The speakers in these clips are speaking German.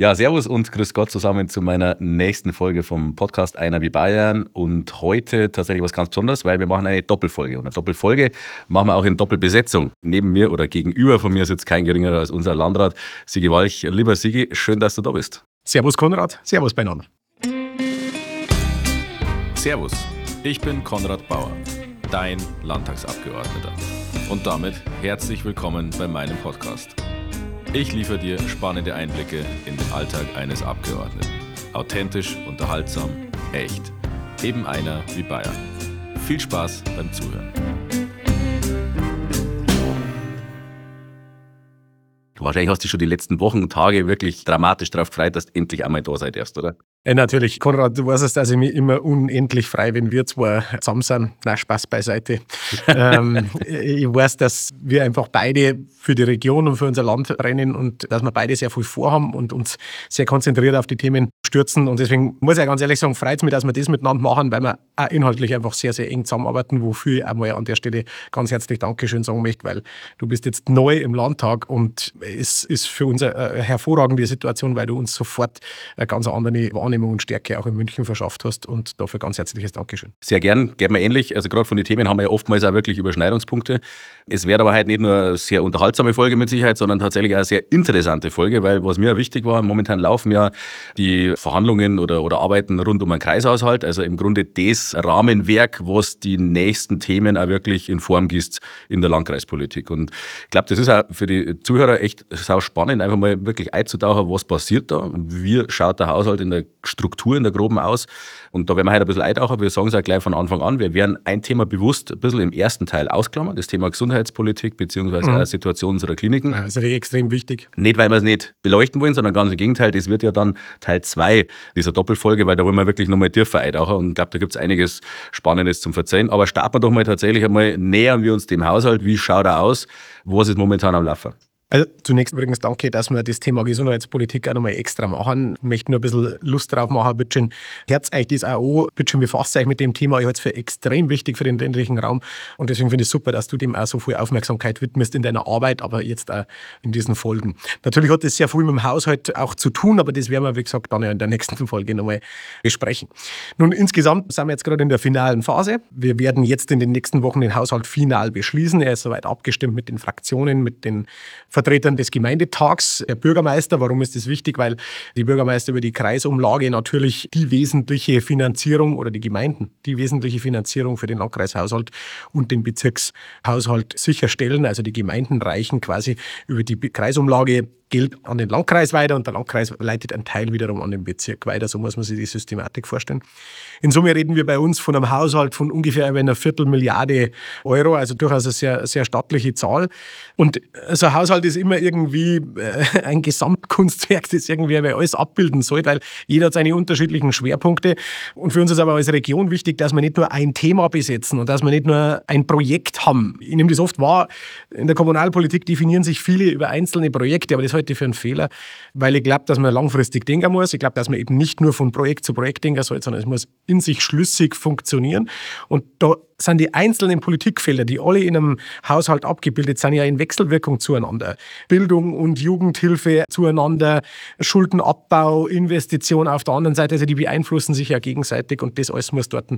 Ja, servus und grüß Gott zusammen zu meiner nächsten Folge vom Podcast Einer wie Bayern. Und heute tatsächlich was ganz Besonderes, weil wir machen eine Doppelfolge. Und eine Doppelfolge machen wir auch in Doppelbesetzung. Neben mir oder gegenüber von mir sitzt kein geringerer als unser Landrat Sigi Walch. Lieber Sigi, schön, dass du da bist. Servus Konrad, Servus beieinander. Servus, ich bin Konrad Bauer, dein Landtagsabgeordneter. Und damit herzlich willkommen bei meinem Podcast. Ich liefere dir spannende Einblicke in den Alltag eines Abgeordneten. Authentisch, unterhaltsam, echt. Eben einer wie Bayern. Viel Spaß beim Zuhören. Wahrscheinlich hast du schon die letzten Wochen und Tage wirklich dramatisch darauf gefreut, dass du endlich einmal da seid erst, oder? Ja, natürlich. Konrad, du weißt, dass ich mich immer unendlich frei, wenn wir zwei zusammen sind. Na, Spaß beiseite. ähm, ich weiß, dass wir einfach beide für die Region und für unser Land rennen und dass wir beide sehr viel vorhaben und uns sehr konzentriert auf die Themen stürzen. Und deswegen muss ich ganz ehrlich sagen, freut es mich, dass wir das miteinander machen, weil wir auch inhaltlich einfach sehr, sehr eng zusammenarbeiten, wofür ich einmal an der Stelle ganz herzlich Dankeschön sagen möchte, weil du bist jetzt neu im Landtag und es ist für uns eine hervorragende Situation, weil du uns sofort eine ganz andere Wahrnehmung und Stärke auch in München verschafft hast und dafür ganz herzliches Dankeschön. Sehr gern, geht mir ähnlich. Also gerade von den Themen haben wir ja oftmals auch wirklich Überschneidungspunkte. Es wäre aber halt nicht nur eine sehr unterhaltsame Folge mit Sicherheit, sondern tatsächlich auch eine sehr interessante Folge, weil was mir wichtig war, momentan laufen ja die Verhandlungen oder, oder Arbeiten rund um einen Kreishaushalt, also im Grunde das Rahmenwerk, was die nächsten Themen auch wirklich in Form gießt in der Landkreispolitik. Und ich glaube, das ist auch für die Zuhörer echt sau spannend, einfach mal wirklich einzutauchen, was passiert da, wie schaut der Haushalt in der Struktur, in der groben aus. Und da werden wir heute ein bisschen eintauchen. Wir sagen es auch gleich von Anfang an. Wir werden ein Thema bewusst ein bisschen im ersten Teil ausklammern, das Thema Gesundheitspolitik bzw. Mhm. Situation unserer Kliniken. Das ist extrem wichtig. Nicht, weil wir es nicht beleuchten wollen, sondern ganz im Gegenteil. Das wird ja dann Teil 2 dieser Doppelfolge, weil da wollen wir wirklich nochmal tiefer eintauchen. Und ich glaube, da gibt es einiges Spannendes zum Verzeihen. Aber starten wir doch mal tatsächlich einmal, nähern wir uns dem Haushalt. Wie schaut er aus? Was ist momentan am Laufen? Also zunächst übrigens danke, dass wir das Thema Gesundheitspolitik auch nochmal extra machen. Ich möchte nur ein bisschen Lust drauf machen. Bitte Herz euch das auch. Bitte schön, befasst euch mit dem Thema. Ich halte es für extrem wichtig für den ländlichen Raum. Und deswegen finde ich es super, dass du dem auch so viel Aufmerksamkeit widmest in deiner Arbeit, aber jetzt auch in diesen Folgen. Natürlich hat das sehr viel mit dem Haushalt auch zu tun, aber das werden wir, wie gesagt, dann ja in der nächsten Folge nochmal besprechen. Nun, insgesamt sind wir jetzt gerade in der finalen Phase. Wir werden jetzt in den nächsten Wochen den Haushalt final beschließen. Er ist soweit abgestimmt mit den Fraktionen, mit den Vertretern des Gemeindetags, der Bürgermeister. Warum ist das wichtig? Weil die Bürgermeister über die Kreisumlage natürlich die wesentliche Finanzierung oder die Gemeinden die wesentliche Finanzierung für den Landkreishaushalt und den Bezirkshaushalt sicherstellen. Also die Gemeinden reichen quasi über die Kreisumlage Geld an den Landkreis weiter und der Landkreis leitet einen Teil wiederum an den Bezirk weiter. So muss man sich die Systematik vorstellen. In Summe reden wir bei uns von einem Haushalt von ungefähr einer Viertelmilliarde Euro, also durchaus eine sehr, sehr stattliche Zahl. Und so ein Haushalt ist immer irgendwie äh, ein Gesamtkunstwerk, das irgendwie alles abbilden soll, weil jeder hat seine unterschiedlichen Schwerpunkte. Und für uns ist aber als Region wichtig, dass wir nicht nur ein Thema besetzen und dass wir nicht nur ein Projekt haben. Ich nehme das oft wahr, in der Kommunalpolitik definieren sich viele über einzelne Projekte, aber das halte ich für einen Fehler, weil ich glaube, dass man langfristig denken muss. Ich glaube, dass man eben nicht nur von Projekt zu Projekt denken soll, sondern es muss in sich schlüssig funktionieren. Und da sind die einzelnen Politikfelder, die alle in einem Haushalt abgebildet sind, ja in Wechselwirkung zueinander. Bildung und Jugendhilfe zueinander, Schuldenabbau, Investition auf der anderen Seite, also die beeinflussen sich ja gegenseitig und das alles muss dort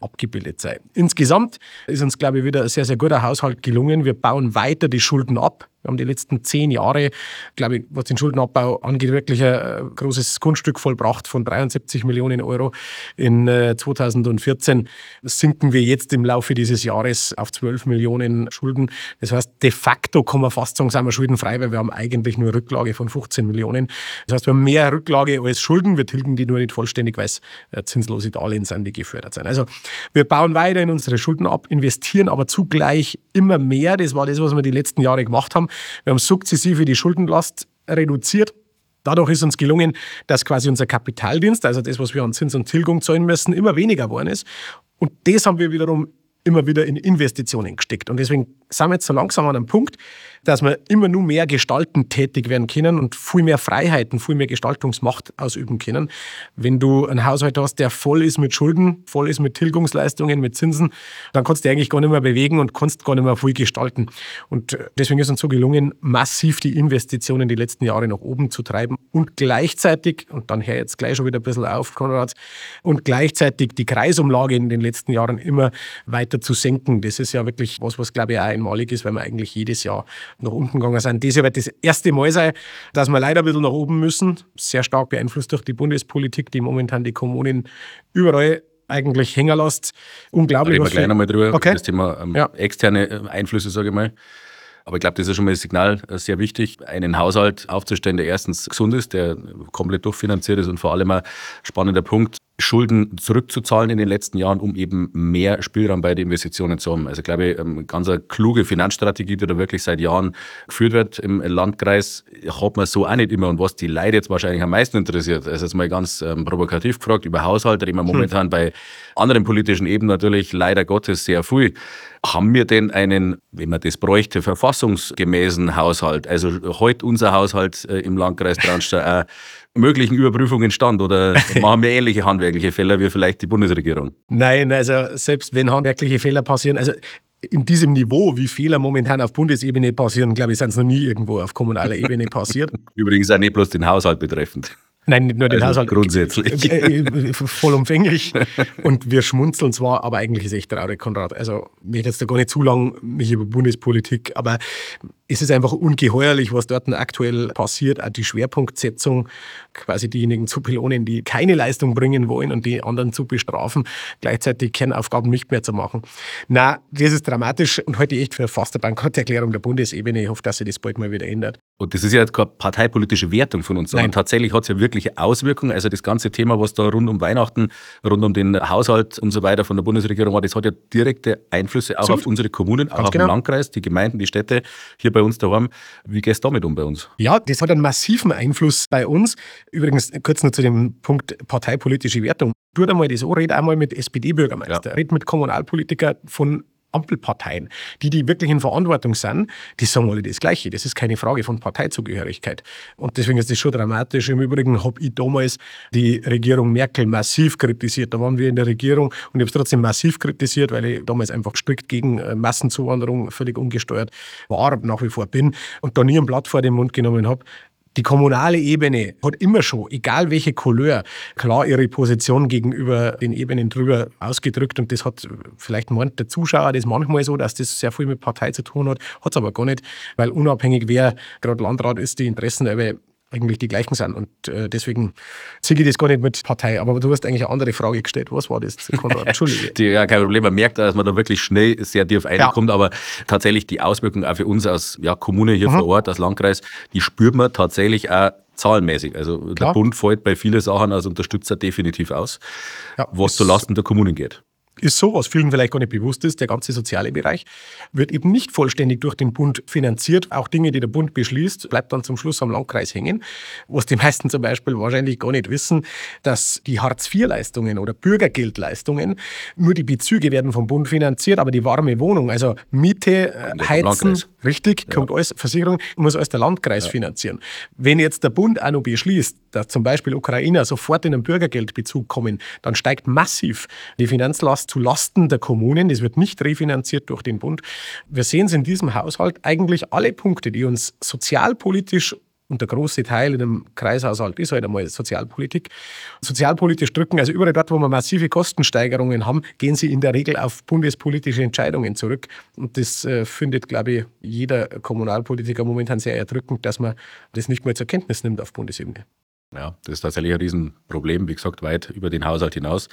abgebildet sein. Insgesamt ist uns, glaube ich, wieder ein sehr, sehr guter Haushalt gelungen. Wir bauen weiter die Schulden ab. Wir haben die letzten zehn Jahre, glaube ich, was den Schuldenabbau angeht, wirklich ein äh, großes Kunststück vollbracht von 73 Millionen Euro. In 2014 äh, sinken wir jetzt im Laufe dieses Jahres auf 12 Millionen Schulden. Das heißt, de facto kann man fast sagen, sind wir schuldenfrei, weil wir haben eigentlich nur Rücklage von 15 Millionen. Das heißt, wir haben mehr Rücklage als Schulden. Wir tilgen die nur nicht vollständig, weil es äh, zinslose Darlehen sind, die gefördert sind. Also wir bauen weiter in unsere Schulden ab, investieren aber zugleich immer mehr. Das war das, was wir die letzten Jahre gemacht haben. Wir haben sukzessive die Schuldenlast reduziert. Dadurch ist uns gelungen, dass quasi unser Kapitaldienst, also das, was wir an Zins und Tilgung zahlen müssen, immer weniger geworden ist. Und das haben wir wiederum immer wieder in Investitionen gesteckt. Und deswegen sind wir jetzt so langsam an einem Punkt, dass wir immer nur mehr gestalten tätig werden können und viel mehr Freiheiten, viel mehr Gestaltungsmacht ausüben können. Wenn du einen Haushalt hast, der voll ist mit Schulden, voll ist mit Tilgungsleistungen, mit Zinsen, dann kannst du dich eigentlich gar nicht mehr bewegen und kannst gar nicht mehr viel gestalten. Und deswegen ist uns so gelungen, massiv die Investitionen die letzten Jahre nach oben zu treiben und gleichzeitig, und dann hör jetzt gleich schon wieder ein bisschen auf, Konrad, und gleichzeitig die Kreisumlage in den letzten Jahren immer weiter zu senken. Das ist ja wirklich was, was glaube ich auch einmalig ist, weil wir eigentlich jedes Jahr nach unten gegangen sind. Jahr wird das erste Mal sein, dass wir leider ein bisschen nach oben müssen. Sehr stark beeinflusst durch die Bundespolitik, die momentan die Kommunen überall eigentlich hängen lässt. Unglaublich. Reden wir gleich nochmal drüber, okay. das Thema ähm, ja. externe äh, Einflüsse, sage ich mal. Aber ich glaube, das ist schon mal das Signal äh, sehr wichtig, einen Haushalt aufzustellen, der erstens gesund ist, der komplett durchfinanziert ist und vor allem ein spannender Punkt, Schulden zurückzuzahlen in den letzten Jahren, um eben mehr Spielraum bei den Investitionen zu haben. Also ich glaube, eine ganz eine kluge Finanzstrategie, die da wirklich seit Jahren geführt wird im Landkreis, hat man so auch nicht immer. Und was die Leute jetzt wahrscheinlich am meisten interessiert, also jetzt mal ganz ähm, provokativ gefragt, über Haushalte reden wir hm. momentan hm. bei anderen politischen Ebenen natürlich leider Gottes sehr viel. Haben wir denn einen, wenn man das bräuchte, verfassungsgemäßen Haushalt? Also heute unser Haushalt äh, im Landkreis Traunstein möglichen Überprüfungen stand oder machen wir ähnliche handwerkliche Fehler wie vielleicht die Bundesregierung? Nein, also selbst wenn handwerkliche Fehler passieren, also in diesem Niveau, wie Fehler momentan auf Bundesebene passieren, glaube ich, sind es noch nie irgendwo auf kommunaler Ebene passiert. Übrigens auch nicht bloß den Haushalt betreffend. Nein, nicht nur den also Haushalt. Grundsätzlich. Äh, äh, vollumfänglich. Und wir schmunzeln zwar, aber eigentlich ist es echt traurig, Konrad. Also, ich möchte jetzt da gar nicht zu lang mich über Bundespolitik, aber es ist einfach ungeheuerlich, was dort aktuell passiert. Auch die Schwerpunktsetzung, quasi diejenigen zu belohnen, die keine Leistung bringen wollen und die anderen zu bestrafen, gleichzeitig Kernaufgaben nicht mehr zu machen. Na, das ist dramatisch und heute echt für fast eine Bankrotterklärung der Bundesebene. Ich hoffe, dass sich das bald mal wieder ändert. Und das ist ja keine parteipolitische Wertung von uns, sondern Nein. tatsächlich hat es ja wirkliche Auswirkungen. Also das ganze Thema, was da rund um Weihnachten, rund um den Haushalt und so weiter von der Bundesregierung war, das hat ja direkte Einflüsse auch so. auf unsere Kommunen, auch auf genau. den Landkreis, die Gemeinden, die Städte hier bei uns daheim. Wie gehst du damit um bei uns? Ja, das hat einen massiven Einfluss bei uns. Übrigens, kurz noch zu dem Punkt parteipolitische Wertung. Tu da mal das an, red einmal mit SPD-Bürgermeister, ja. red mit Kommunalpolitikern von Ampelparteien, die, die wirklich in Verantwortung sind, die sagen alle das Gleiche. Das ist keine Frage von Parteizugehörigkeit. Und deswegen ist das schon dramatisch. Im Übrigen habe ich damals die Regierung Merkel massiv kritisiert. Da waren wir in der Regierung und ich habe es trotzdem massiv kritisiert, weil ich damals einfach strikt gegen äh, Massenzuwanderung völlig ungesteuert war, nach wie vor bin und da nie ein Blatt vor den Mund genommen habe. Die kommunale Ebene hat immer schon, egal welche Couleur, klar ihre Position gegenüber den Ebenen drüber ausgedrückt. Und das hat vielleicht meint der Zuschauer das manchmal so, dass das sehr viel mit Partei zu tun hat. Hat es aber gar nicht, weil unabhängig wer gerade Landrat ist, die Interessen eigentlich die gleichen sind. Und äh, deswegen ziehe ich das gar nicht mit Partei. Aber du hast eigentlich eine andere Frage gestellt. Was war das, Konrad? Entschuldige. die, ja, kein Problem. Man merkt, dass man da wirklich schnell sehr tief reinkommt. Ja. Aber tatsächlich die Auswirkungen auch für uns als ja, Kommune hier mhm. vor Ort, als Landkreis, die spürt man tatsächlich auch zahlenmäßig. Also Klar. der Bund fällt bei vielen Sachen als Unterstützer definitiv aus, ja, was zulasten der Kommunen geht ist so, was vielen vielleicht gar nicht bewusst ist, der ganze soziale Bereich wird eben nicht vollständig durch den Bund finanziert. Auch Dinge, die der Bund beschließt, bleibt dann zum Schluss am Landkreis hängen. Was die meisten zum Beispiel wahrscheinlich gar nicht wissen, dass die Hartz-IV-Leistungen oder Bürgergeldleistungen nur die Bezüge werden vom Bund finanziert, aber die warme Wohnung, also Miete, äh, Heizen, richtig, ja. kommt alles, Versicherung, muss alles der Landkreis ja. finanzieren. Wenn jetzt der Bund auch noch beschließt, dass zum Beispiel Ukrainer sofort in einen Bürgergeldbezug kommen, dann steigt massiv die Finanzlast zu Lasten der Kommunen. Das wird nicht refinanziert durch den Bund. Wir sehen es in diesem Haushalt eigentlich alle Punkte, die uns sozialpolitisch und der große Teil in einem Kreishaushalt ist halt einmal Sozialpolitik. Sozialpolitisch drücken, also überall dort, wo wir massive Kostensteigerungen haben, gehen sie in der Regel auf bundespolitische Entscheidungen zurück. Und das äh, findet, glaube ich, jeder Kommunalpolitiker momentan sehr erdrückend, dass man das nicht mehr zur Kenntnis nimmt auf Bundesebene. Ja, das ist tatsächlich ein Riesenproblem, wie gesagt, weit über den Haushalt hinaus.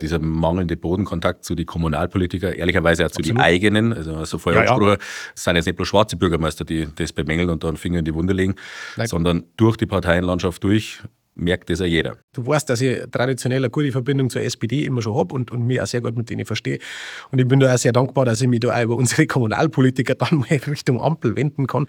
Dieser mangelnde Bodenkontakt zu den Kommunalpolitikern, ehrlicherweise auch zu den eigenen, also so vorher ja, ja. es sind jetzt nicht bloß schwarze Bürgermeister, die das bemängeln und da einen Finger in die Wunde legen, Nein. sondern durch die Parteienlandschaft durch merkt das ja jeder. Du weißt, dass ich traditionell eine gute Verbindung zur SPD immer schon habe und, und mich auch sehr gut mit denen verstehe. Und ich bin da auch sehr dankbar, dass ich mich da auch über unsere Kommunalpolitiker dann mal Richtung Ampel wenden kann.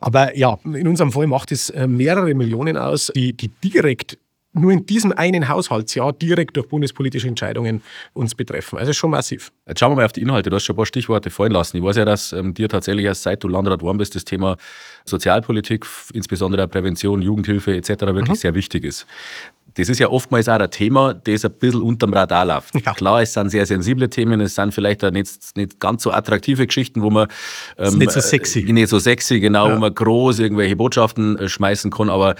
Aber ja, in unserem Fall macht es äh, mehrere Millionen aus, die, die direkt nur in diesem einen Haushaltsjahr direkt durch bundespolitische Entscheidungen uns betreffen. Also schon massiv. Jetzt schauen wir mal auf die Inhalte. Du hast schon ein paar Stichworte fallen lassen. Ich weiß ja, dass ähm, dir tatsächlich erst seit du Landrat geworden bist, das Thema Sozialpolitik, insbesondere Prävention, Jugendhilfe etc. wirklich mhm. sehr wichtig ist. Das ist ja oftmals auch ein Thema, das ein bisschen unterm Radar läuft. Ja. Klar, es sind sehr sensible Themen, es sind vielleicht auch nicht, nicht ganz so attraktive Geschichten, wo man. Ähm, nicht so sexy. Äh, nicht so sexy, genau, ja. wo man groß irgendwelche Botschaften äh, schmeißen kann, aber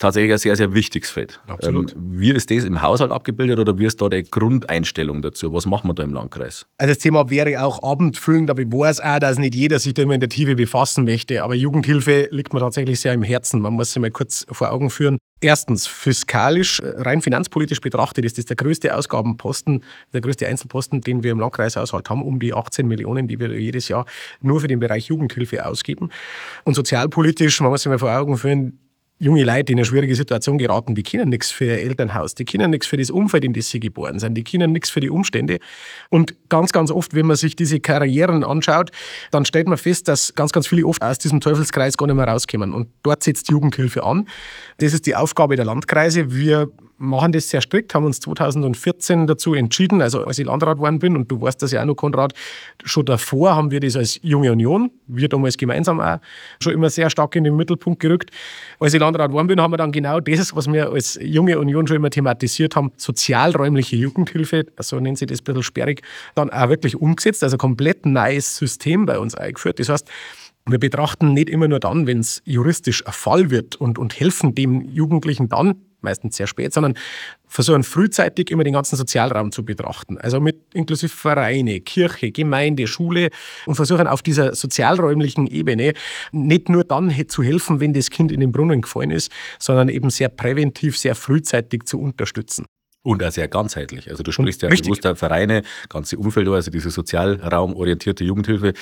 tatsächlich ein sehr, sehr wichtiges Feld. Absolut. Ähm, wie ist das im Haushalt abgebildet oder wie ist da die Grundeinstellung dazu? Was machen wir da im Landkreis? Also das Thema wäre auch abendfüllend, aber ich weiß auch, dass nicht jeder sich da immer in der Tiefe befassen möchte. Aber Jugendhilfe liegt mir tatsächlich sehr im Herzen. Man muss sich mal kurz vor Augen führen. Erstens, fiskalisch, äh, rein finanzpolitisch betrachtet, ist das der größte Ausgabenposten, der größte Einzelposten, den wir im Landkreishaushalt haben, um die 18 Millionen, die wir jedes Jahr nur für den Bereich Jugendhilfe ausgeben. Und sozialpolitisch, man muss sich mal vor Augen führen, junge Leute, in eine schwierige Situation geraten, die können nichts für ihr Elternhaus, die können nichts für das Umfeld, in das sie geboren sind, die können nichts für die Umstände. Und ganz, ganz oft, wenn man sich diese Karrieren anschaut, dann stellt man fest, dass ganz, ganz viele oft aus diesem Teufelskreis gar nicht mehr rauskommen. Und dort setzt Jugendhilfe an. Das ist die Aufgabe der Landkreise. Wir machen das sehr strikt, haben uns 2014 dazu entschieden, also als ich Landrat geworden bin, und du weißt das ja auch noch, Konrad, schon davor haben wir das als Junge Union, wir damals gemeinsam auch, schon immer sehr stark in den Mittelpunkt gerückt. Als ich Landrat geworden bin, haben wir dann genau das, was wir als Junge Union schon immer thematisiert haben, sozialräumliche Jugendhilfe, so nennt sich das ein bisschen sperrig, dann auch wirklich umgesetzt, also komplett neues System bei uns eingeführt. Das heißt, wir betrachten nicht immer nur dann, wenn es juristisch ein Fall wird und, und helfen dem Jugendlichen dann, meistens sehr spät, sondern versuchen frühzeitig immer den ganzen Sozialraum zu betrachten. Also mit inklusive Vereine, Kirche, Gemeinde, Schule und versuchen auf dieser sozialräumlichen Ebene nicht nur dann zu helfen, wenn das Kind in den Brunnen gefallen ist, sondern eben sehr präventiv, sehr frühzeitig zu unterstützen. Und auch sehr ganzheitlich. Also du sprichst ja bewusst Vereine, ganze Umfeld, also diese sozialraumorientierte Jugendhilfe,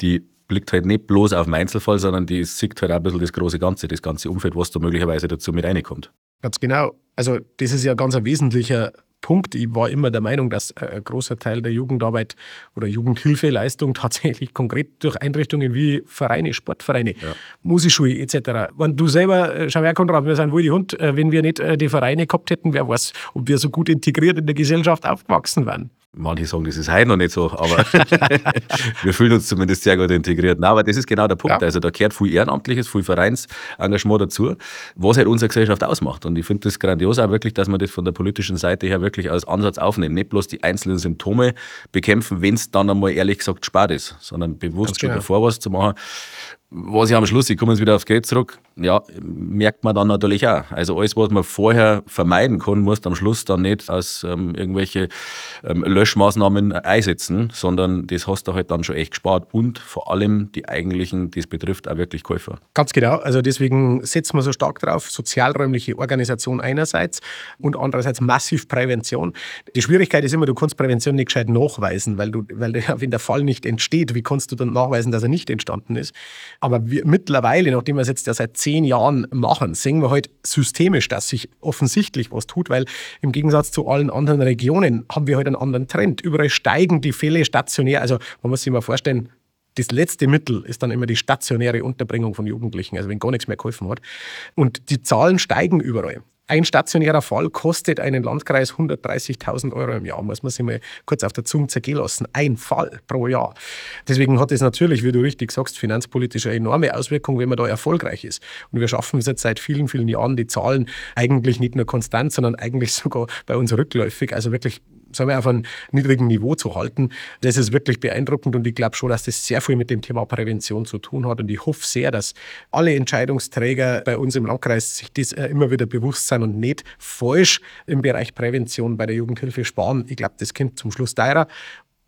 die blickt halt nicht bloß auf den Einzelfall, sondern die sieht halt auch ein bisschen das große Ganze, das ganze Umfeld, was da möglicherweise dazu mit reinkommt. Ganz genau. Also das ist ja ganz ein wesentlicher Punkt. Ich war immer der Meinung, dass ein großer Teil der Jugendarbeit oder Jugendhilfeleistung tatsächlich konkret durch Einrichtungen wie Vereine, Sportvereine, ja. Musikschulen etc. Wenn du selber, äh, schau her, Konrad, wir sind wohl die Hund, äh, wenn wir nicht äh, die Vereine gehabt hätten, wer weiß, ob wir so gut integriert in der Gesellschaft aufgewachsen wären. Manche sagen, das ist heute noch nicht so, aber wir fühlen uns zumindest sehr gut integriert. Nein, aber das ist genau der Punkt. Ja. Also da gehört viel Ehrenamtliches, viel Vereinsengagement dazu, was halt unsere Gesellschaft ausmacht. Und ich finde das grandios auch wirklich, dass man das von der politischen Seite her wirklich als Ansatz aufnehmen. Nicht bloß die einzelnen Symptome bekämpfen, wenn es dann einmal ehrlich gesagt spart ist, sondern bewusst schon genau. davor was zu machen was ja am Schluss, ich komme jetzt wieder aufs Geld zurück, ja, merkt man dann natürlich auch. Also alles, was man vorher vermeiden kann, muss am Schluss dann nicht aus ähm, irgendwelche ähm, Löschmaßnahmen einsetzen, sondern das hast du halt dann schon echt gespart und vor allem die eigentlichen, das betrifft auch wirklich Käufer. Ganz genau, also deswegen setzen wir so stark drauf, sozialräumliche Organisation einerseits und andererseits massiv Prävention. Die Schwierigkeit ist immer, du kannst Prävention nicht gescheit nachweisen, weil du, weil wenn der Fall nicht entsteht, wie kannst du dann nachweisen, dass er nicht entstanden ist? Aber wir, mittlerweile, nachdem wir es jetzt ja seit zehn Jahren machen, sehen wir halt systemisch, dass sich offensichtlich was tut, weil im Gegensatz zu allen anderen Regionen haben wir halt einen anderen Trend. Überall steigen die Fälle stationär. Also man muss sich mal vorstellen, das letzte Mittel ist dann immer die stationäre Unterbringung von Jugendlichen, also wenn gar nichts mehr geholfen hat. Und die Zahlen steigen überall. Ein stationärer Fall kostet einen Landkreis 130.000 Euro im Jahr, muss man sich mal kurz auf der Zunge zergehen lassen. Ein Fall pro Jahr. Deswegen hat es natürlich, wie du richtig sagst, finanzpolitisch eine enorme Auswirkung, wenn man da erfolgreich ist. Und wir schaffen es jetzt seit vielen, vielen Jahren, die Zahlen eigentlich nicht nur konstant, sondern eigentlich sogar bei uns rückläufig, also wirklich sagen wir, auf einem niedrigen Niveau zu halten. Das ist wirklich beeindruckend und ich glaube schon, dass das sehr viel mit dem Thema Prävention zu tun hat. Und ich hoffe sehr, dass alle Entscheidungsträger bei uns im Landkreis sich das äh, immer wieder bewusst sind und nicht falsch im Bereich Prävention bei der Jugendhilfe sparen. Ich glaube, das kommt zum Schluss teurer.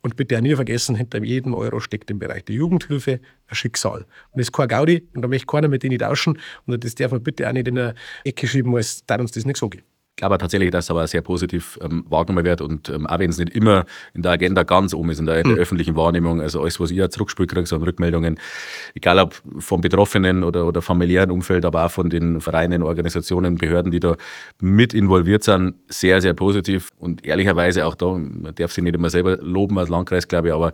Und bitte auch nie vergessen, hinter jedem Euro steckt im Bereich der Jugendhilfe ein Schicksal. Und das ist kein Gaudi und da möchte keiner mit denen tauschen. Und das darf man bitte auch nicht in eine Ecke schieben, als da uns das nicht so geht glaube tatsächlich, dass es aber sehr positiv ähm, wahrgenommen wird und ähm, auch wenn es nicht immer in der Agenda ganz oben ist, in der, in der mhm. öffentlichen Wahrnehmung, also alles, was ich zurückspielt kriege, so an Rückmeldungen, egal ob vom Betroffenen oder, oder familiären Umfeld, aber auch von den Vereinen, Organisationen, Behörden, die da mit involviert sind, sehr, sehr positiv und ehrlicherweise auch da, man darf sich nicht immer selber loben als Landkreis, glaube ich, aber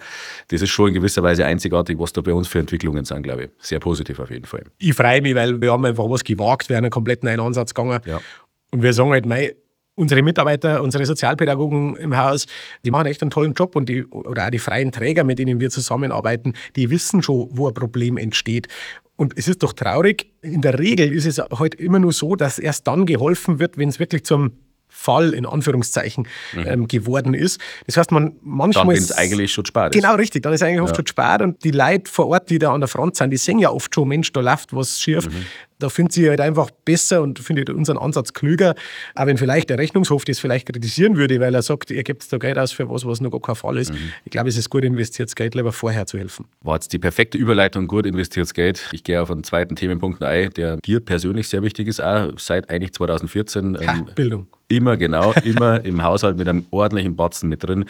das ist schon in gewisser Weise einzigartig, was da bei uns für Entwicklungen sind, glaube ich. Sehr positiv auf jeden Fall. Ich freue mich, weil wir haben einfach was gewagt, wir haben einen komplett neuen Ansatz gegangen. Ja. Und wir sagen halt, mei, unsere Mitarbeiter, unsere Sozialpädagogen im Haus, die machen echt einen tollen Job und die, oder auch die freien Träger, mit denen wir zusammenarbeiten, die wissen schon, wo ein Problem entsteht. Und es ist doch traurig, in der Regel ist es halt immer nur so, dass erst dann geholfen wird, wenn es wirklich zum Fall in Anführungszeichen mhm. ähm, geworden ist. Das heißt, man manchmal. Dann, es eigentlich schon ist. Genau, richtig. Dann ist eigentlich oft ja. schon spät und die Leute vor Ort, die da an der Front sind, die sehen ja oft schon, Mensch, da läuft was schief. Mhm. Da findet sie halt einfach besser und findet unseren Ansatz klüger. Aber wenn vielleicht der Rechnungshof das vielleicht kritisieren würde, weil er sagt, ihr gebt da Geld aus für was, was noch gar kein Fall ist. Mhm. Ich glaube, es ist gut investiertes Geld, lieber vorher zu helfen. War jetzt die perfekte Überleitung, gut investiertes Geld. Ich gehe auf einen zweiten Themenpunkt ein, der dir persönlich sehr wichtig ist, auch seit eigentlich 2014. Ha, ähm, Bildung. Immer, genau, immer im Haushalt mit einem ordentlichen Batzen mit drin.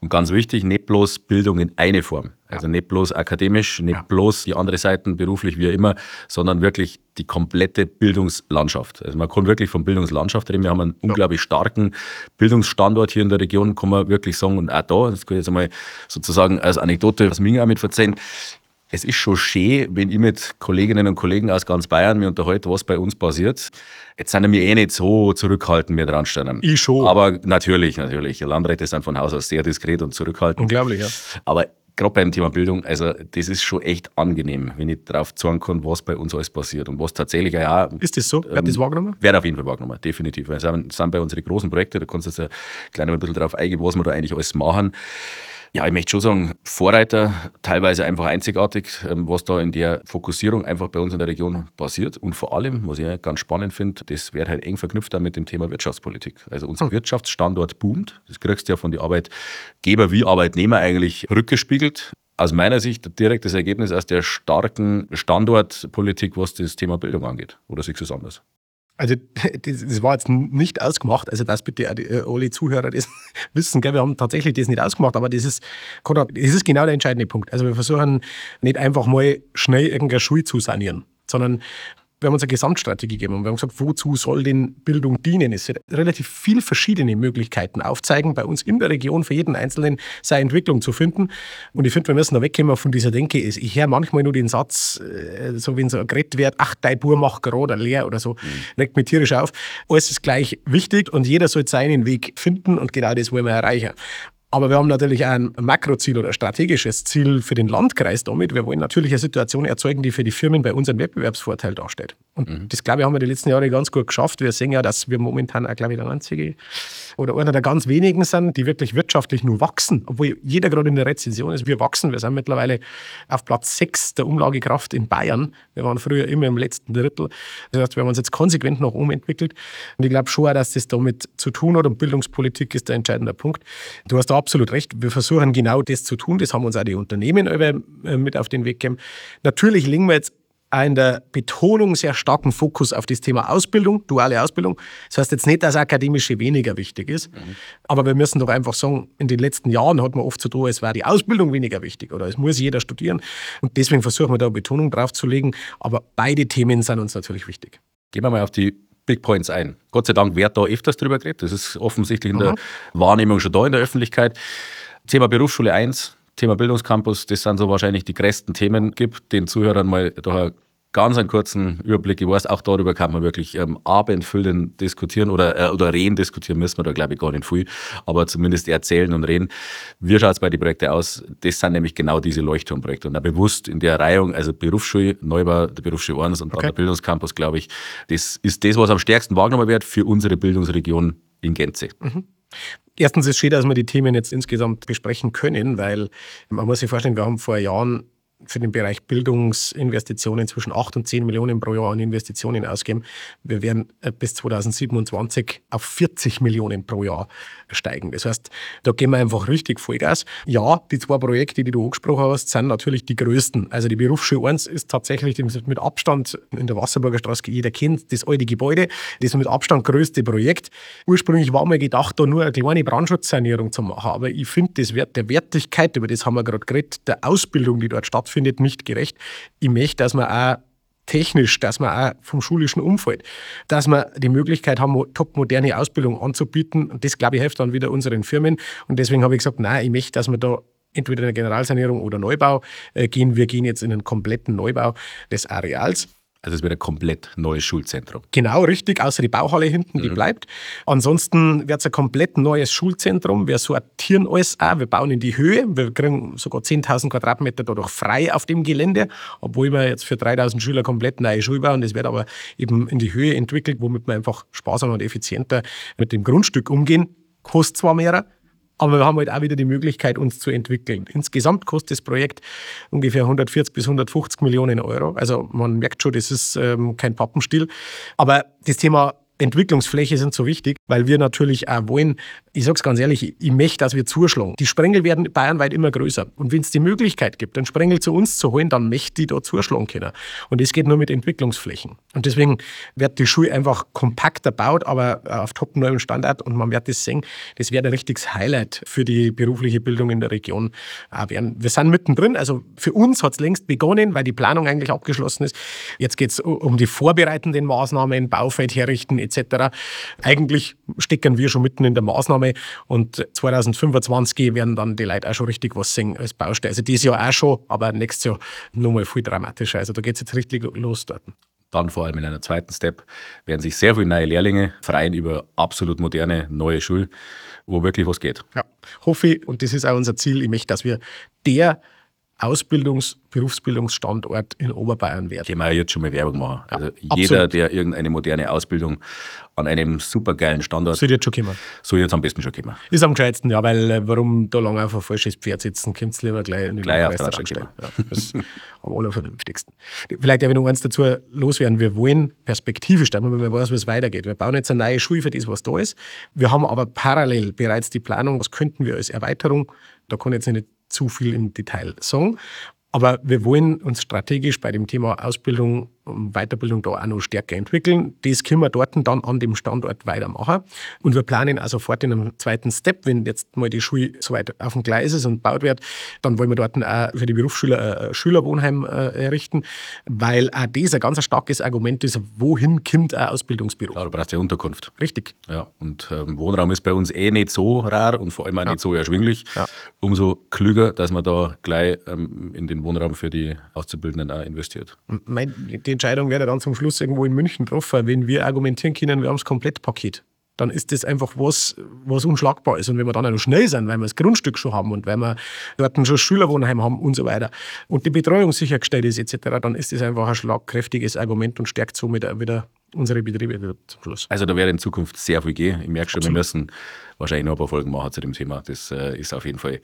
Und ganz wichtig, nicht bloß Bildung in eine Form. Also nicht bloß akademisch, nicht ja. bloß die andere Seiten beruflich, wie immer, sondern wirklich die komplette Bildungslandschaft. Also man kann wirklich von Bildungslandschaft reden. Wir haben einen ja. unglaublich starken Bildungsstandort hier in der Region, kann man wirklich sagen. Und auch da, das kann ich jetzt einmal sozusagen als Anekdote, was mir auch mit verzeihen, es ist schon schön, wenn ich mit Kolleginnen und Kollegen aus ganz Bayern mir unterhalte, was bei uns passiert. Jetzt sind wir eh nicht so zurückhaltend, wir dran stehen. Ich schon. Aber natürlich, natürlich. Landräte sind von Haus aus sehr diskret und zurückhaltend. Unglaublich, ja. Aber gerade beim Thema Bildung, also das ist schon echt angenehm, wenn ich darauf zeigen kann, was bei uns alles passiert und was tatsächlich ja. Ist das so? Wird ähm, das wahrgenommen? Wird auf jeden Fall wahrgenommen, definitiv. Das sind bei unseren großen Projekten, da kannst du jetzt ein kleines bisschen darauf eingehen, was wir da eigentlich alles machen. Ja, ich möchte schon sagen, Vorreiter, teilweise einfach einzigartig, ähm, was da in der Fokussierung einfach bei uns in der Region passiert. Und vor allem, was ich ganz spannend finde, das wird halt eng verknüpft mit dem Thema Wirtschaftspolitik. Also unser hm. Wirtschaftsstandort boomt. Das kriegst du ja von den Arbeitgeber wie Arbeitnehmer eigentlich rückgespiegelt aus meiner Sicht direktes Ergebnis aus der starken Standortpolitik, was das Thema Bildung angeht. Oder siehst du es anders? Also das, das, war jetzt nicht ausgemacht, also dass bitte äh, alle Zuhörer das wissen, gell? wir haben tatsächlich das nicht ausgemacht, aber das ist, das ist genau der entscheidende Punkt. Also wir versuchen nicht einfach mal schnell irgendeine Schule zu sanieren, sondern wir haben uns eine Gesamtstrategie gegeben und wir haben gesagt, wozu soll denn Bildung dienen? Es wird relativ viele verschiedene Möglichkeiten aufzeigen, bei uns in der Region für jeden Einzelnen seine Entwicklung zu finden. Und ich finde, wir müssen da wegkommen von dieser Denke. Ich höre manchmal nur den Satz, äh, so wenn so geredet wird, ach, dein Bur macht gerade leer oder so, mhm. regt mich tierisch auf. Alles ist gleich wichtig und jeder soll seinen Weg finden und genau das wollen wir erreichen. Aber wir haben natürlich ein Makroziel oder ein strategisches Ziel für den Landkreis damit. Wir wollen natürlich eine Situation erzeugen, die für die Firmen bei uns einen Wettbewerbsvorteil darstellt. Und mhm. das, glaube ich, haben wir die letzten Jahre ganz gut geschafft. Wir sehen ja, dass wir momentan auch, glaube ich, der einzige oder einer der ganz wenigen sind, die wirklich wirtschaftlich nur wachsen. Obwohl jeder gerade in der Rezession ist. Wir wachsen. Wir sind mittlerweile auf Platz 6 der Umlagekraft in Bayern. Wir waren früher immer im letzten Drittel. Das heißt, wir haben uns jetzt konsequent nach oben entwickelt. Und ich glaube schon, dass das damit zu tun hat. Und Bildungspolitik ist der entscheidende Punkt. Du hast da absolut recht. Wir versuchen genau das zu tun. Das haben uns auch die Unternehmen äh, mit auf den Weg gegeben. Natürlich legen wir jetzt in der Betonung sehr starken Fokus auf das Thema Ausbildung, duale Ausbildung. Das heißt jetzt nicht, dass Akademische weniger wichtig ist, mhm. aber wir müssen doch einfach sagen, in den letzten Jahren hat man oft so tun, es war die Ausbildung weniger wichtig oder es muss jeder studieren. Und deswegen versuchen wir da Betonung drauf zu legen. Aber beide Themen sind uns natürlich wichtig. Gehen wir mal auf die Big Points ein. Gott sei Dank wird da öfters drüber geredet. Das ist offensichtlich in Aha. der Wahrnehmung schon da in der Öffentlichkeit. Thema Berufsschule 1, Thema Bildungscampus, das sind so wahrscheinlich die größten Themen. Gibt den Zuhörern mal da ganz einen kurzen Überblick. Ich weiß, auch darüber kann man wirklich ähm, abendfüllend diskutieren oder, äh, oder reden diskutieren müssen wir da, glaube ich, gar nicht viel, aber zumindest erzählen und reden. Wie schaut es bei den Projekten aus? Das sind nämlich genau diese Leuchtturmprojekte. Und da bewusst in der Reihung, also Berufsschule, Neubau, der Berufsschule 1 und okay. dann der Bildungscampus, glaube ich, das ist das, was am stärksten wahrgenommen wird für unsere Bildungsregion in Gänze. Mhm. Erstens ist es schön, dass wir die Themen jetzt insgesamt besprechen können, weil man muss sich vorstellen, wir haben vor Jahren für den Bereich Bildungsinvestitionen zwischen 8 und 10 Millionen pro Jahr an Investitionen ausgeben. Wir werden äh, bis 2027 auf 40 Millionen pro Jahr steigen. Das heißt, da gehen wir einfach richtig Vollgas. Ja, die zwei Projekte, die du angesprochen hast, sind natürlich die größten. Also die Berufsschule 1 ist tatsächlich mit Abstand in der Wasserburger Straße, jeder kennt das alte Gebäude, das mit Abstand größte Projekt. Ursprünglich war mir gedacht, da nur eine kleine Brandschutzsanierung zu machen, aber ich finde das Wert der Wertigkeit, über das haben wir gerade geredet, der Ausbildung, die dort stattfindet, stattfindet, nicht gerecht. Ich möchte, dass man auch technisch, dass man auch vom schulischen Umfeld, dass wir die Möglichkeit haben, top moderne Ausbildung anzubieten. Und das, glaube ich, hilft dann wieder unseren Firmen. Und deswegen habe ich gesagt, nein, ich möchte, dass wir da entweder in eine Generalsanierung oder Neubau äh, gehen. Wir gehen jetzt in einen kompletten Neubau des Areals. Also es wird ein komplett neues Schulzentrum. Genau, richtig, außer die Bauhalle hinten, die mhm. bleibt. Ansonsten wird es ein komplett neues Schulzentrum. Wir sortieren alles auch, wir bauen in die Höhe. Wir kriegen sogar 10.000 Quadratmeter dadurch frei auf dem Gelände, obwohl wir jetzt für 3.000 Schüler komplett neue Schule bauen. Das wird aber eben in die Höhe entwickelt, womit wir einfach sparsamer und effizienter mit dem Grundstück umgehen. Kostet zwar mehr, aber wir haben halt auch wieder die Möglichkeit, uns zu entwickeln. Insgesamt kostet das Projekt ungefähr 140 bis 150 Millionen Euro. Also man merkt schon, das ist ähm, kein Pappenstiel. Aber das Thema Entwicklungsfläche sind so wichtig, weil wir natürlich auch wollen, ich sage es ganz ehrlich, ich möchte, dass wir zuschlagen. Die Sprengel werden bayernweit immer größer. Und wenn es die Möglichkeit gibt, einen Sprengel zu uns zu holen, dann möchte ich da zuschlagen können. Und das geht nur mit Entwicklungsflächen. Und deswegen wird die Schule einfach kompakter baut, aber auf top neuem Standard. Und man wird das sehen, das wird ein richtiges Highlight für die berufliche Bildung in der Region werden. Wir sind mittendrin, also für uns hat es längst begonnen, weil die Planung eigentlich abgeschlossen ist. Jetzt geht es um die vorbereitenden Maßnahmen, Baufeld herrichten etc. Eigentlich stecken wir schon mitten in der Maßnahme und 2025 werden dann die Leute auch schon richtig was sehen als Baustelle. Also dieses Jahr auch schon, aber nächstes Jahr nochmal viel dramatischer. Also da geht es jetzt richtig los dort. Dann vor allem in einer zweiten Step werden sich sehr viele neue Lehrlinge freien über absolut moderne neue Schule, wo wirklich was geht. Ja, hoffe ich, und das ist auch unser Ziel, ich möchte, dass wir der Ausbildungs-, Berufsbildungsstandort in Oberbayern werden. Können wir jetzt schon mal Werbung machen. Also ja, jeder, der irgendeine moderne Ausbildung an einem supergeilen Standort. Soll jetzt schon kommen. Soll jetzt am besten schon kommen. Ist am gescheitsten, ja, weil äh, warum da lange auf ein falsches Pferd sitzen, kommt es lieber gleich, gleich auf der stellen. Ja, das ist am allervernünftigsten. Vielleicht darf ich noch eins dazu loswerden. Wir wollen perspektivisch, damit man weiß, wie es weitergeht. Wir bauen jetzt eine neue Schule für das, was da ist. Wir haben aber parallel bereits die Planung, was könnten wir als Erweiterung, da kann ich jetzt nicht zu viel im Detail sagen. Aber wir wollen uns strategisch bei dem Thema Ausbildung Weiterbildung da auch noch stärker entwickeln. Das können wir dort dann an dem Standort weitermachen. Und wir planen auch sofort in einem zweiten Step, wenn jetzt mal die Schule soweit auf dem Gleis ist und gebaut wird, dann wollen wir dort auch für die Berufsschüler ein Schülerwohnheim äh, errichten, weil auch das ein ganz starkes Argument ist, wohin kommt ein Ausbildungsbüro. Klar, du brauchst ja Unterkunft. Richtig. Ja, und ähm, Wohnraum ist bei uns eh nicht so rar und vor allem auch ja. nicht so erschwinglich. Ja. Umso klüger, dass man da gleich ähm, in den Wohnraum für die Auszubildenden auch investiert. Mein, Entscheidung wäre dann zum Schluss irgendwo in München getroffen. Wenn wir argumentieren können, wir haben das Komplettpaket, dann ist das einfach was, was unschlagbar ist. Und wenn wir dann auch noch schnell sind, weil wir das Grundstück schon haben und weil wir dort schon Schülerwohnheim haben und so weiter und die Betreuung sichergestellt ist etc., dann ist das einfach ein schlagkräftiges Argument und stärkt somit wieder unsere Betriebe zum Schluss. Also da wäre in Zukunft sehr viel gehen. Ich merke schon, Absolut. wir müssen wahrscheinlich noch ein paar Folgen machen zu dem Thema. Das äh, ist auf jeden Fall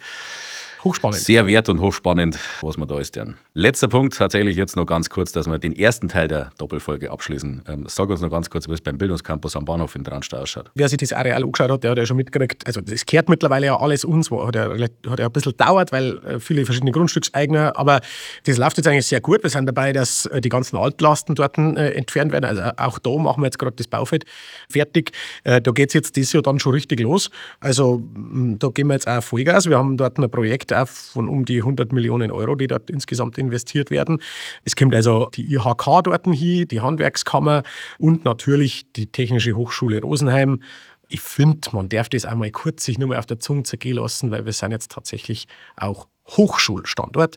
Hochspannend. Sehr wert und hochspannend, was wir da ist. Dann. Letzter Punkt, tatsächlich jetzt noch ganz kurz, dass wir den ersten Teil der Doppelfolge abschließen. Ähm, sag uns noch ganz kurz, wie es beim Bildungscampus am Bahnhof in Dranstad ausschaut. Wer sich das Areal angeschaut hat, der hat ja schon mitgekriegt, also das kehrt mittlerweile ja alles uns, hat ja, hat ja ein bisschen dauert, weil äh, viele verschiedene Grundstückseigner, aber das läuft jetzt eigentlich sehr gut. Wir sind dabei, dass äh, die ganzen Altlasten dort äh, entfernt werden. Also auch da machen wir jetzt gerade das Baufeld fertig. Da geht es jetzt dieses Jahr dann schon richtig los. Also da gehen wir jetzt auch Vollgas. Wir haben dort ein Projekt auch von um die 100 Millionen Euro, die dort insgesamt investiert werden. Es kommt also die IHK dort hin, die Handwerkskammer und natürlich die Technische Hochschule Rosenheim. Ich finde, man darf das einmal kurz sich nur mal auf der Zunge zergehen lassen, weil wir sind jetzt tatsächlich auch Hochschulstandort.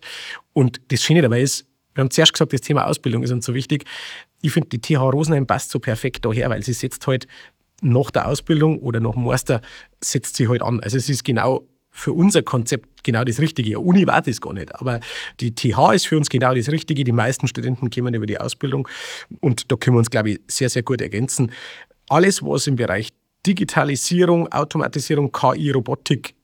Und das Schöne dabei ist, wir haben zuerst gesagt, das Thema Ausbildung ist uns so wichtig. Ich finde, die TH Rosenheim passt so perfekt daher, weil sie setzt halt nach der Ausbildung oder nach dem Master setzt sie halt an. Also es ist genau für unser Konzept genau das Richtige. Uni war das gar nicht, aber die TH ist für uns genau das Richtige. Die meisten Studenten kommen über die Ausbildung und da können wir uns, glaube ich, sehr, sehr gut ergänzen. Alles, was im Bereich Digitalisierung, Automatisierung, KI, Robotik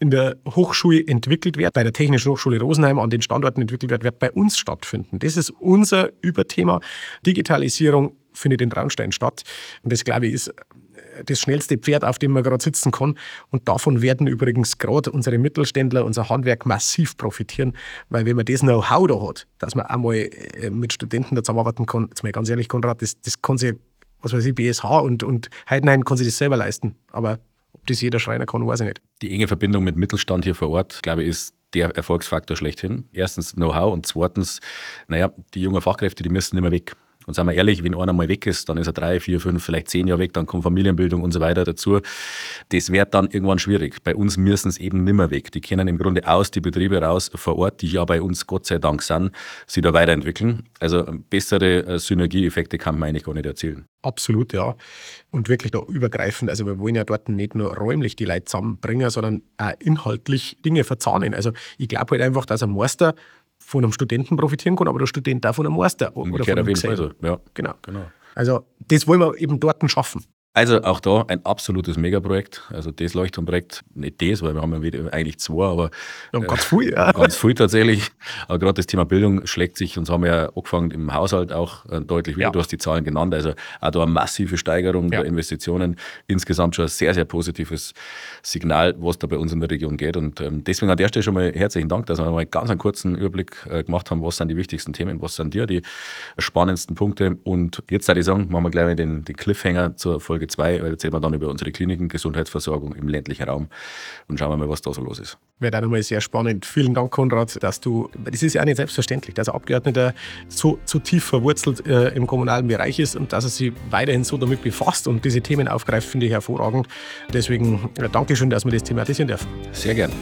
in der Hochschule entwickelt wird, bei der Technischen Hochschule Rosenheim an den Standorten entwickelt wird, wird bei uns stattfinden. Das ist unser Überthema. Digitalisierung findet in Traunstein statt. Und das, glaube ich, ist das schnellste Pferd, auf dem man gerade sitzen kann. Und davon werden übrigens gerade unsere Mittelständler, unser Handwerk massiv profitieren, weil wenn man das Know-how da hat, dass man einmal äh, mit Studenten da zusammenarbeiten kann, jetzt mal ganz ehrlich, Konrad, das, das kann sich, was weiß ich, BSH und, und Heidenheim kann sich das selber leisten. Aber ob das jeder Schreiner kann, weiß ich nicht. Die enge Verbindung mit Mittelstand hier vor Ort, glaube ich, ist der Erfolgsfaktor schlechthin. Erstens Know-how und zweitens, naja, die jungen Fachkräfte, die müssen mehr weg. Und sagen wir ehrlich, wenn einer mal weg ist, dann ist er drei, vier, fünf, vielleicht zehn Jahre weg, dann kommt Familienbildung und so weiter dazu. Das wird dann irgendwann schwierig. Bei uns müssen es eben nimmer weg. Die können im Grunde aus die Betriebe raus vor Ort, die ja bei uns Gott sei Dank sind, sich da weiterentwickeln. Also bessere äh, Synergieeffekte kann man eigentlich gar nicht erzielen. Absolut, ja. Und wirklich da übergreifend. Also wir wollen ja dort nicht nur räumlich die Leute zusammenbringen, sondern auch inhaltlich Dinge verzahnen. Also ich glaube halt einfach, dass ein Meister von einem Studenten profitieren kann, aber der Student auch von einem Meister oder von einem Gesell. So. Ja. Genau. genau. Also das wollen wir eben dort schaffen. Also auch da ein absolutes Megaprojekt. Also das Leuchtturmprojekt, nicht das, weil wir haben ja eigentlich zwei, aber ja, ganz viel, ja. Ganz viel tatsächlich. Aber gerade das Thema Bildung schlägt sich, und so haben wir ja angefangen im Haushalt auch äh, deutlich wieder. Ja. Du hast die Zahlen genannt. Also auch da eine massive Steigerung der Investitionen. Insgesamt schon ein sehr, sehr positives Signal, was da bei uns in der Region geht. Und ähm, deswegen an der Stelle schon mal herzlichen Dank, dass wir mal ganz einen kurzen Überblick äh, gemacht haben, was sind die wichtigsten Themen, was sind dir die spannendsten Punkte. Und jetzt würde ich sagen, machen wir gleich mal den, den Cliffhanger zur Folge 2, weil erzählen wir dann über unsere Kliniken, Gesundheitsversorgung im ländlichen Raum und schauen wir mal, was da so los ist. Wäre auch nochmal sehr spannend. Vielen Dank, Konrad, dass du, das ist ja auch nicht selbstverständlich, dass ein Abgeordneter so, so tief verwurzelt äh, im kommunalen Bereich ist und dass er sich weiterhin so damit befasst und diese Themen aufgreift, finde ich hervorragend. Deswegen äh, Dankeschön, dass wir das thematisieren dürfen. Sehr gern.